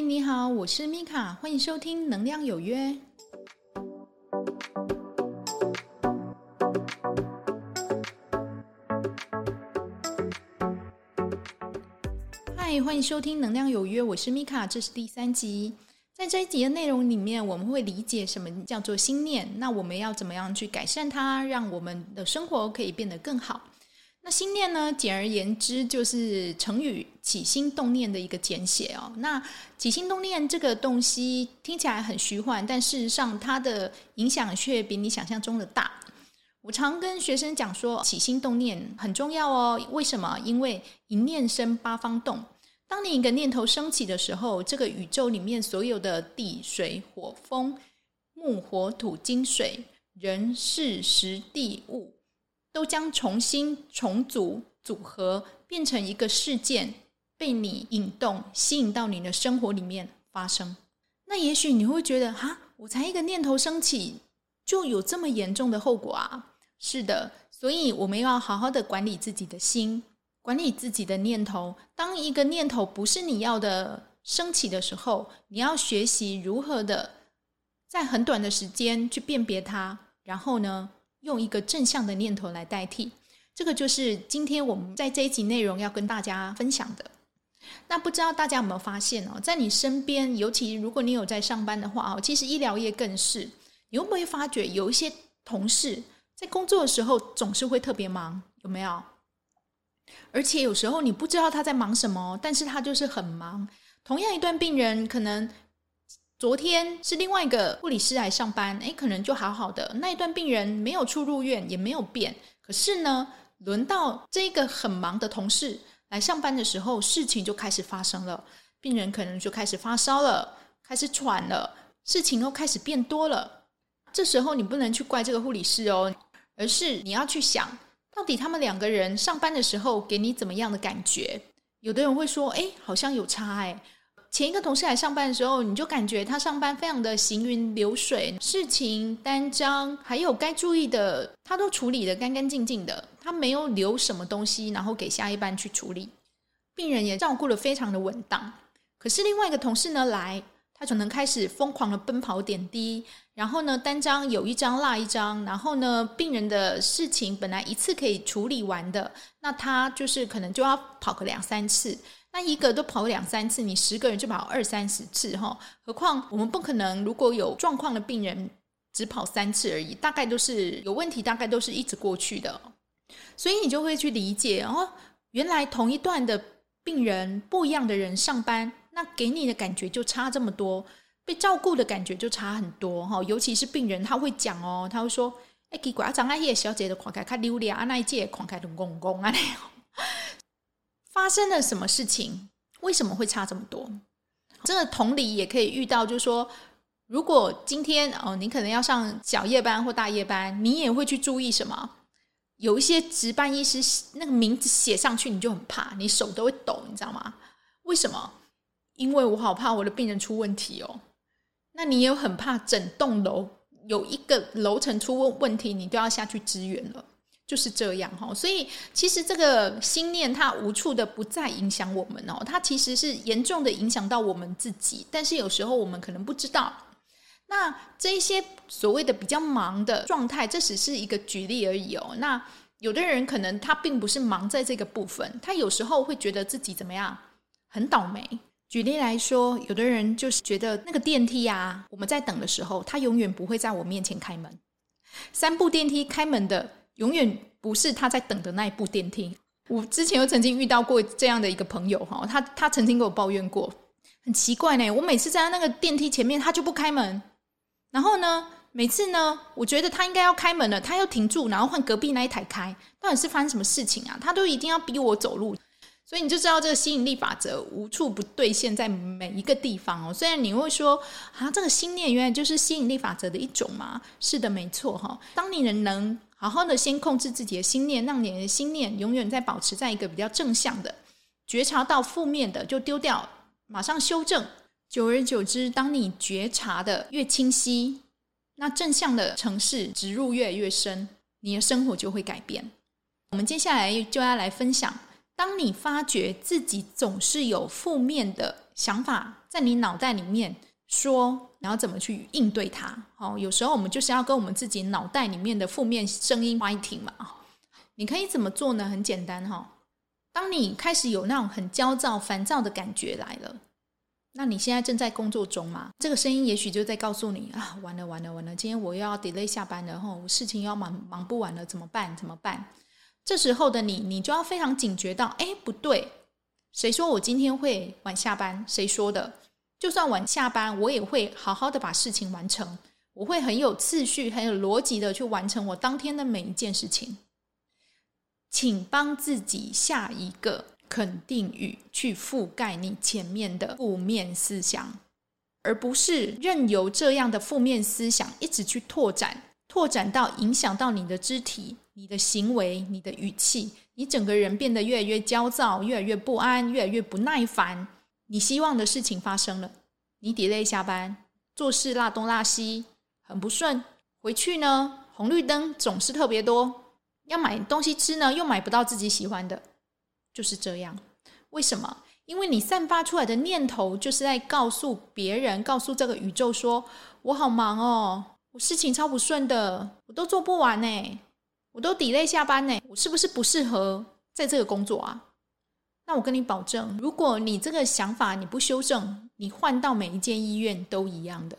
你好，我是米卡，欢迎收听《能量有约》。嗨，欢迎收听《能量有约》，我是米卡，这是第三集。在这一集的内容里面，我们会理解什么叫做心念，那我们要怎么样去改善它，让我们的生活可以变得更好。那心念呢？简而言之，就是成语“起心动念”的一个简写哦。那起心动念这个东西听起来很虚幻，但事实上它的影响却比你想象中的大。我常跟学生讲说，起心动念很重要哦。为什么？因为一念生，八方动。当你一个念头升起的时候，这个宇宙里面所有的地、水、火、风、木、火、土、金、水、人、事、时、地、物。都将重新重组组合，变成一个事件，被你引动，吸引到你的生活里面发生。那也许你会觉得，哈，我才一个念头升起，就有这么严重的后果啊？是的，所以我们要好好的管理自己的心，管理自己的念头。当一个念头不是你要的升起的时候，你要学习如何的在很短的时间去辨别它，然后呢，用一个正向的念头来代替，这个就是今天我们在这一集内容要跟大家分享的。那不知道大家有没有发现哦，在你身边，尤其如果你有在上班的话哦，其实医疗业更是，你会不会发觉有一些同事在工作的时候总是会特别忙？有没有？而且有时候你不知道他在忙什么，但是他就是很忙。同样一段病人，可能。昨天是另外一个护理师来上班，诶，可能就好好的。那一段病人没有出入院，也没有变。可是呢，轮到这个很忙的同事来上班的时候，事情就开始发生了。病人可能就开始发烧了，开始喘了，事情又开始变多了。这时候你不能去怪这个护理师哦，而是你要去想，到底他们两个人上班的时候给你怎么样的感觉？有的人会说，诶，好像有差诶。前一个同事来上班的时候，你就感觉他上班非常的行云流水，事情单张还有该注意的，他都处理得干干净净的，他没有留什么东西，然后给下一班去处理。病人也照顾得非常的稳当。可是另外一个同事呢，来，他可能开始疯狂的奔跑点滴，然后呢，单张有一张落一张，然后呢，病人的事情本来一次可以处理完的，那他就是可能就要跑个两三次。那一个都跑两三次，你十个人就跑二三十次哈，何况我们不可能，如果有状况的病人只跑三次而已，大概都是有问题，大概都是一直过去的，所以你就会去理解哦，原来同一段的病人，不一样的人上班，那给你的感觉就差这么多，被照顾的感觉就差很多哈，尤其是病人他会讲哦，他会说，哎，奇怪，张阿叶小姐的狂开卡溜咧，啊那一届狂开的公公啊那发生了什么事情？为什么会差这么多？这个同理也可以遇到，就是说，如果今天哦，你可能要上小夜班或大夜班，你也会去注意什么？有一些值班医师那个名字写上去，你就很怕，你手都会抖，你知道吗？为什么？因为我好怕我的病人出问题哦。那你也很怕整栋楼有一个楼层出问问题，你都要下去支援了。就是这样哈，所以其实这个心念它无处的不再影响我们哦，它其实是严重的影响到我们自己，但是有时候我们可能不知道。那这一些所谓的比较忙的状态，这只是一个举例而已哦。那有的人可能他并不是忙在这个部分，他有时候会觉得自己怎么样，很倒霉。举例来说，有的人就是觉得那个电梯啊，我们在等的时候，他永远不会在我面前开门，三部电梯开门的。永远不是他在等的那一部电梯。我之前又曾经遇到过这样的一个朋友哈，他他曾经跟我抱怨过，很奇怪呢。我每次在他那个电梯前面，他就不开门。然后呢，每次呢，我觉得他应该要开门了，他又停住，然后换隔壁那一台开。到底是发生什么事情啊？他都一定要逼我走路。所以你就知道这个吸引力法则无处不兑现，在每一个地方哦。虽然你会说啊，这个心念原来就是吸引力法则的一种嘛。是的，没错哈。当你能能。好好的先控制自己的心念，让你的心念永远在保持在一个比较正向的，觉察到负面的就丢掉，马上修正。久而久之，当你觉察的越清晰，那正向的城市植入越来越深，你的生活就会改变。我们接下来就要来分享，当你发觉自己总是有负面的想法在你脑袋里面说，然后怎么去应对它。哦，有时候我们就是要跟我们自己脑袋里面的负面声音 fighting 嘛。你可以怎么做呢？很简单哈。当你开始有那种很焦躁、烦躁的感觉来了，那你现在正在工作中嘛？这个声音也许就在告诉你啊，完了完了完了，今天我又要 delay 下班了，吼，事情要忙忙不完了，怎么办？怎么办？这时候的你，你就要非常警觉到，哎，不对，谁说我今天会晚下班？谁说的？就算晚下班，我也会好好的把事情完成，我会很有次序、很有逻辑的去完成我当天的每一件事情。请帮自己下一个肯定语，去覆盖你前面的负面思想，而不是任由这样的负面思想一直去拓展，拓展到影响到你的肢体、你的行为、你的语气，你整个人变得越来越焦躁、越来越不安、越来越不耐烦。你希望的事情发生了，你 delay 下班，做事落东落西，很不顺。回去呢，红绿灯总是特别多。要买东西吃呢，又买不到自己喜欢的，就是这样。为什么？因为你散发出来的念头，就是在告诉别人，告诉这个宇宙说：“我好忙哦，我事情超不顺的，我都做不完呢，我都 delay 下班呢，我是不是不适合在这个工作啊？”那我跟你保证，如果你这个想法你不修正，你换到每一间医院都一样的，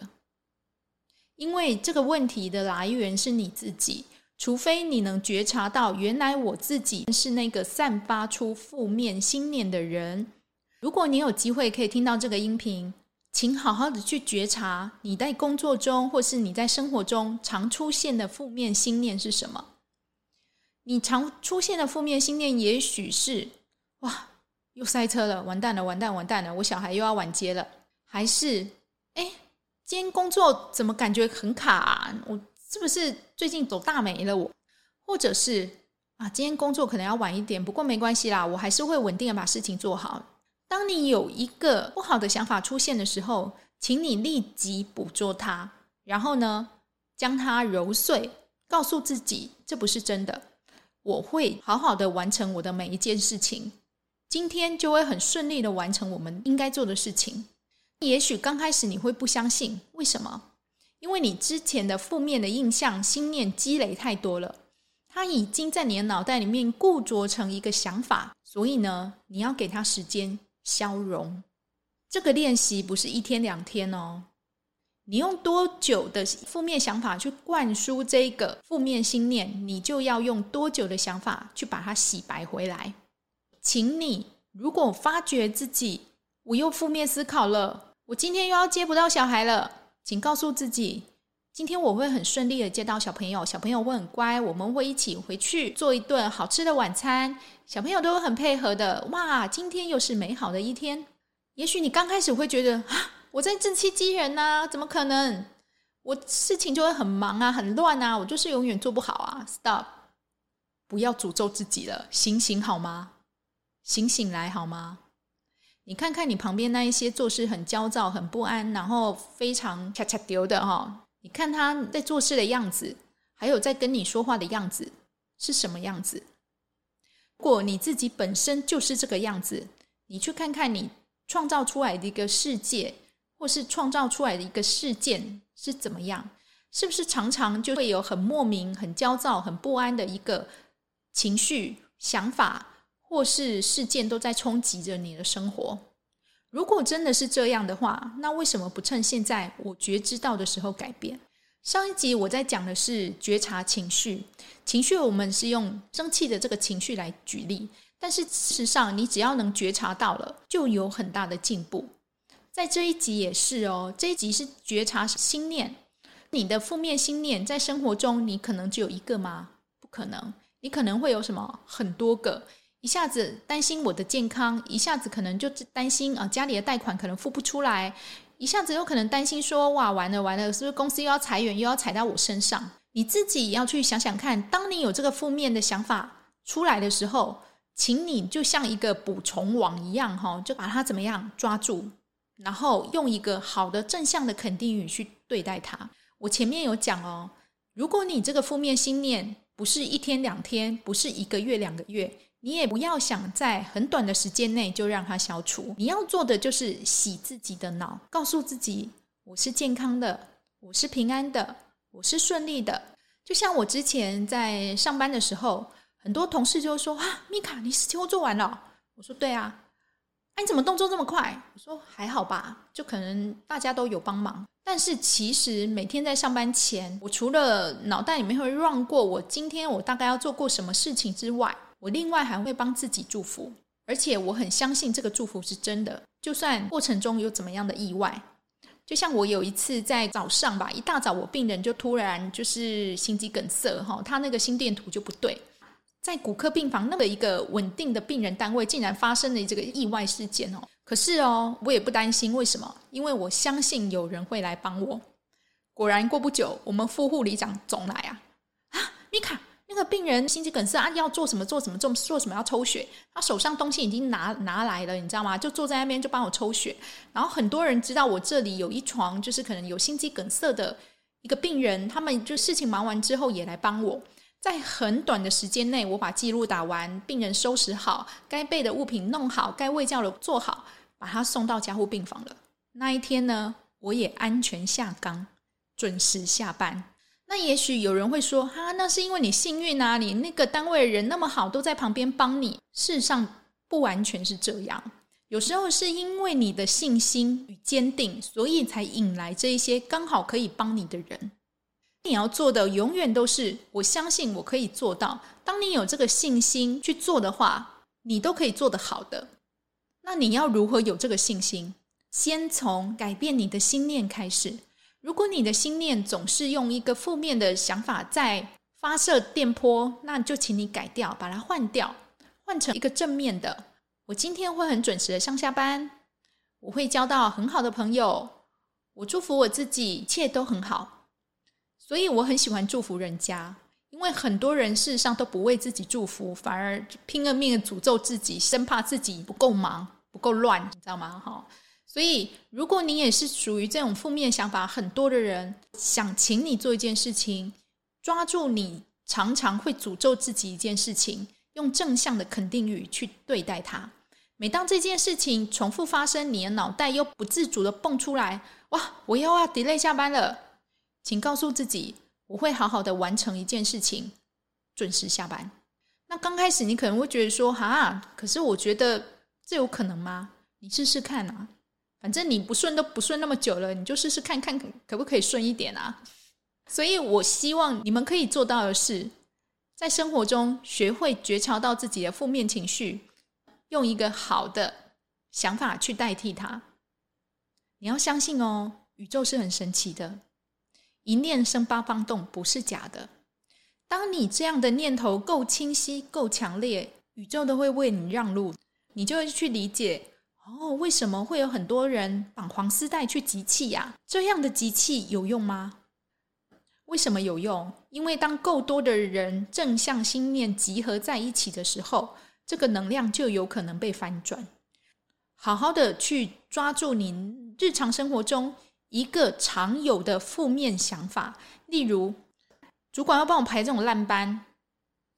因为这个问题的来源是你自己。除非你能觉察到，原来我自己是那个散发出负面心念的人。如果你有机会可以听到这个音频，请好好的去觉察你在工作中或是你在生活中常出现的负面心念是什么。你常出现的负面心念，也许是哇，又塞车了，完蛋了，完蛋，完蛋了，我小孩又要晚接了。还是哎，今天工作怎么感觉很卡啊？我。是不是最近走大霉了我？我或者是啊，今天工作可能要晚一点，不过没关系啦，我还是会稳定的把事情做好。当你有一个不好的想法出现的时候，请你立即捕捉它，然后呢，将它揉碎，告诉自己这不是真的，我会好好的完成我的每一件事情，今天就会很顺利的完成我们应该做的事情。也许刚开始你会不相信，为什么？因为你之前的负面的印象、心念积累太多了，它已经在你的脑袋里面固着成一个想法，所以呢，你要给它时间消融。这个练习不是一天两天哦，你用多久的负面想法去灌输这个负面心念，你就要用多久的想法去把它洗白回来。请你，如果发觉自己我又负面思考了，我今天又要接不到小孩了。请告诉自己，今天我会很顺利的接到小朋友，小朋友会很乖，我们会一起回去做一顿好吃的晚餐，小朋友都会很配合的。哇，今天又是美好的一天。也许你刚开始会觉得啊，我在自欺欺人呐，怎么可能？我事情就会很忙啊，很乱啊，我就是永远做不好啊。Stop，不要诅咒自己了，醒醒好吗？醒醒来好吗？你看看你旁边那一些做事很焦躁、很不安，然后非常恰恰丢的哈，你看他在做事的样子，还有在跟你说话的样子是什么样子？如果你自己本身就是这个样子，你去看看你创造出来的一个世界，或是创造出来的一个事件是怎么样？是不是常常就会有很莫名、很焦躁、很不安的一个情绪、想法？或是事件都在冲击着你的生活。如果真的是这样的话，那为什么不趁现在我觉知到的时候改变？上一集我在讲的是觉察情绪，情绪我们是用生气的这个情绪来举例，但是事实上你只要能觉察到了，就有很大的进步。在这一集也是哦，这一集是觉察心念，你的负面心念在生活中你可能只有一个吗？不可能，你可能会有什么很多个。一下子担心我的健康，一下子可能就担心啊，家里的贷款可能付不出来，一下子有可能担心说，哇，完了完了，是不是公司又要裁员，又要裁到我身上？你自己要去想想看，当你有这个负面的想法出来的时候，请你就像一个捕虫网一样，哈，就把它怎么样抓住，然后用一个好的正向的肯定语去对待它。我前面有讲哦，如果你这个负面心念不是一天两天，不是一个月两个月。你也不要想在很短的时间内就让它消除。你要做的就是洗自己的脑，告诉自己我是健康的，我是平安的，我是顺利的。就像我之前在上班的时候，很多同事就说：“啊，米卡，你事情都做完了？”我说：“对啊。”哎，你怎么动作这么快？我说还好吧，就可能大家都有帮忙。但是其实每天在上班前，我除了脑袋里面会 run 过我今天我大概要做过什么事情之外，我另外还会帮自己祝福，而且我很相信这个祝福是真的。就算过程中有怎么样的意外，就像我有一次在早上吧，一大早我病人就突然就是心肌梗塞哈，他那个心电图就不对。在骨科病房那么一个稳定的病人单位，竟然发生了这个意外事件哦！可是哦，我也不担心，为什么？因为我相信有人会来帮我。果然，过不久，我们副护理长总来啊！啊，米卡，那个病人心肌梗塞啊，要做什么？做什么？做做什么？要抽血。他手上东西已经拿拿来了，你知道吗？就坐在那边就帮我抽血。然后很多人知道我这里有一床，就是可能有心肌梗塞的一个病人，他们就事情忙完之后也来帮我。在很短的时间内，我把记录打完，病人收拾好，该备的物品弄好，该喂教的做好，把他送到加护病房了。那一天呢，我也安全下岗，准时下班。那也许有人会说：“哈、那是因为你幸运啊，你那个单位人那么好，都在旁边帮你。”事实上，不完全是这样。有时候是因为你的信心与坚定，所以才引来这一些刚好可以帮你的人。你要做的永远都是，我相信我可以做到。当你有这个信心去做的话，你都可以做得好的。那你要如何有这个信心？先从改变你的心念开始。如果你的心念总是用一个负面的想法在发射电波，那就请你改掉，把它换掉，换成一个正面的。我今天会很准时的上下班，我会交到很好的朋友，我祝福我自己，一切都很好。所以我很喜欢祝福人家，因为很多人事实上都不为自己祝福，反而拼了命的诅咒自己，生怕自己不够忙、不够乱，你知道吗？哈，所以如果你也是属于这种负面想法很多的人，想请你做一件事情，抓住你常常会诅咒自己一件事情，用正向的肯定语去对待它。每当这件事情重复发生，你的脑袋又不自主的蹦出来，哇，我又要 delay 下班了。请告诉自己，我会好好的完成一件事情，准时下班。那刚开始你可能会觉得说，哈，可是我觉得这有可能吗？你试试看啊，反正你不顺都不顺那么久了，你就试试看看可不可以顺一点啊。所以我希望你们可以做到的是，在生活中学会觉察到自己的负面情绪，用一个好的想法去代替它。你要相信哦，宇宙是很神奇的。一念生八方动，不是假的。当你这样的念头够清晰、够强烈，宇宙都会为你让路，你就会去理解哦，为什么会有很多人绑黄丝带去集气呀？这样的集气有用吗？为什么有用？因为当够多的人正向心念集合在一起的时候，这个能量就有可能被翻转。好好的去抓住您日常生活中。一个常有的负面想法，例如主管要帮我排这种烂班，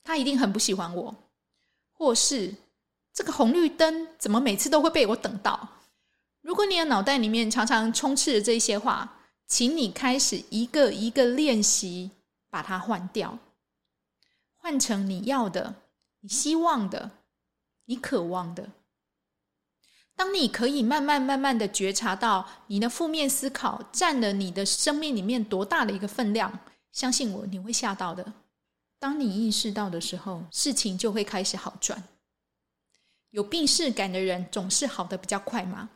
他一定很不喜欢我；或是这个红绿灯怎么每次都会被我等到？如果你的脑袋里面常常充斥着这些话，请你开始一个一个练习，把它换掉，换成你要的、你希望的、你渴望的。当你可以慢慢慢慢的觉察到你的负面思考占了你的生命里面多大的一个分量，相信我，你会吓到的。当你意识到的时候，事情就会开始好转。有病识感的人总是好得比较快嘛。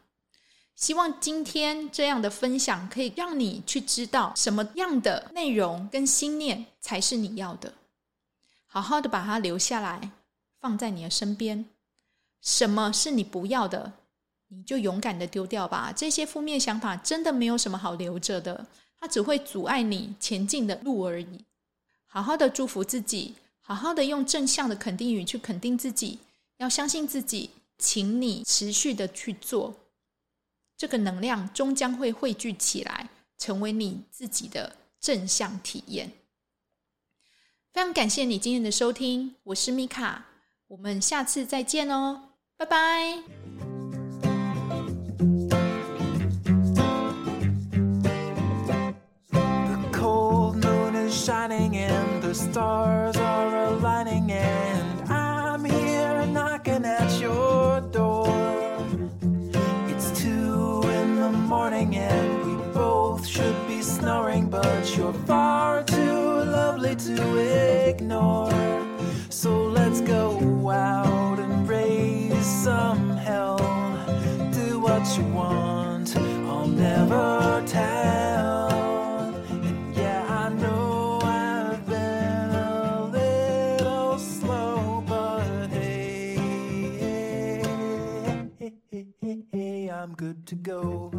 希望今天这样的分享可以让你去知道什么样的内容跟心念才是你要的，好好的把它留下来，放在你的身边。什么是你不要的？你就勇敢的丢掉吧，这些负面想法真的没有什么好留着的，它只会阻碍你前进的路而已。好好的祝福自己，好好的用正向的肯定语去肯定自己，要相信自己，请你持续的去做，这个能量终将会汇聚起来，成为你自己的正向体验。非常感谢你今天的收听，我是米卡。我们下次再见哦，拜拜。I'm snared and to ignore. So let's go out and raise some hell. Do what you want, I'll never tell. I'm good to go.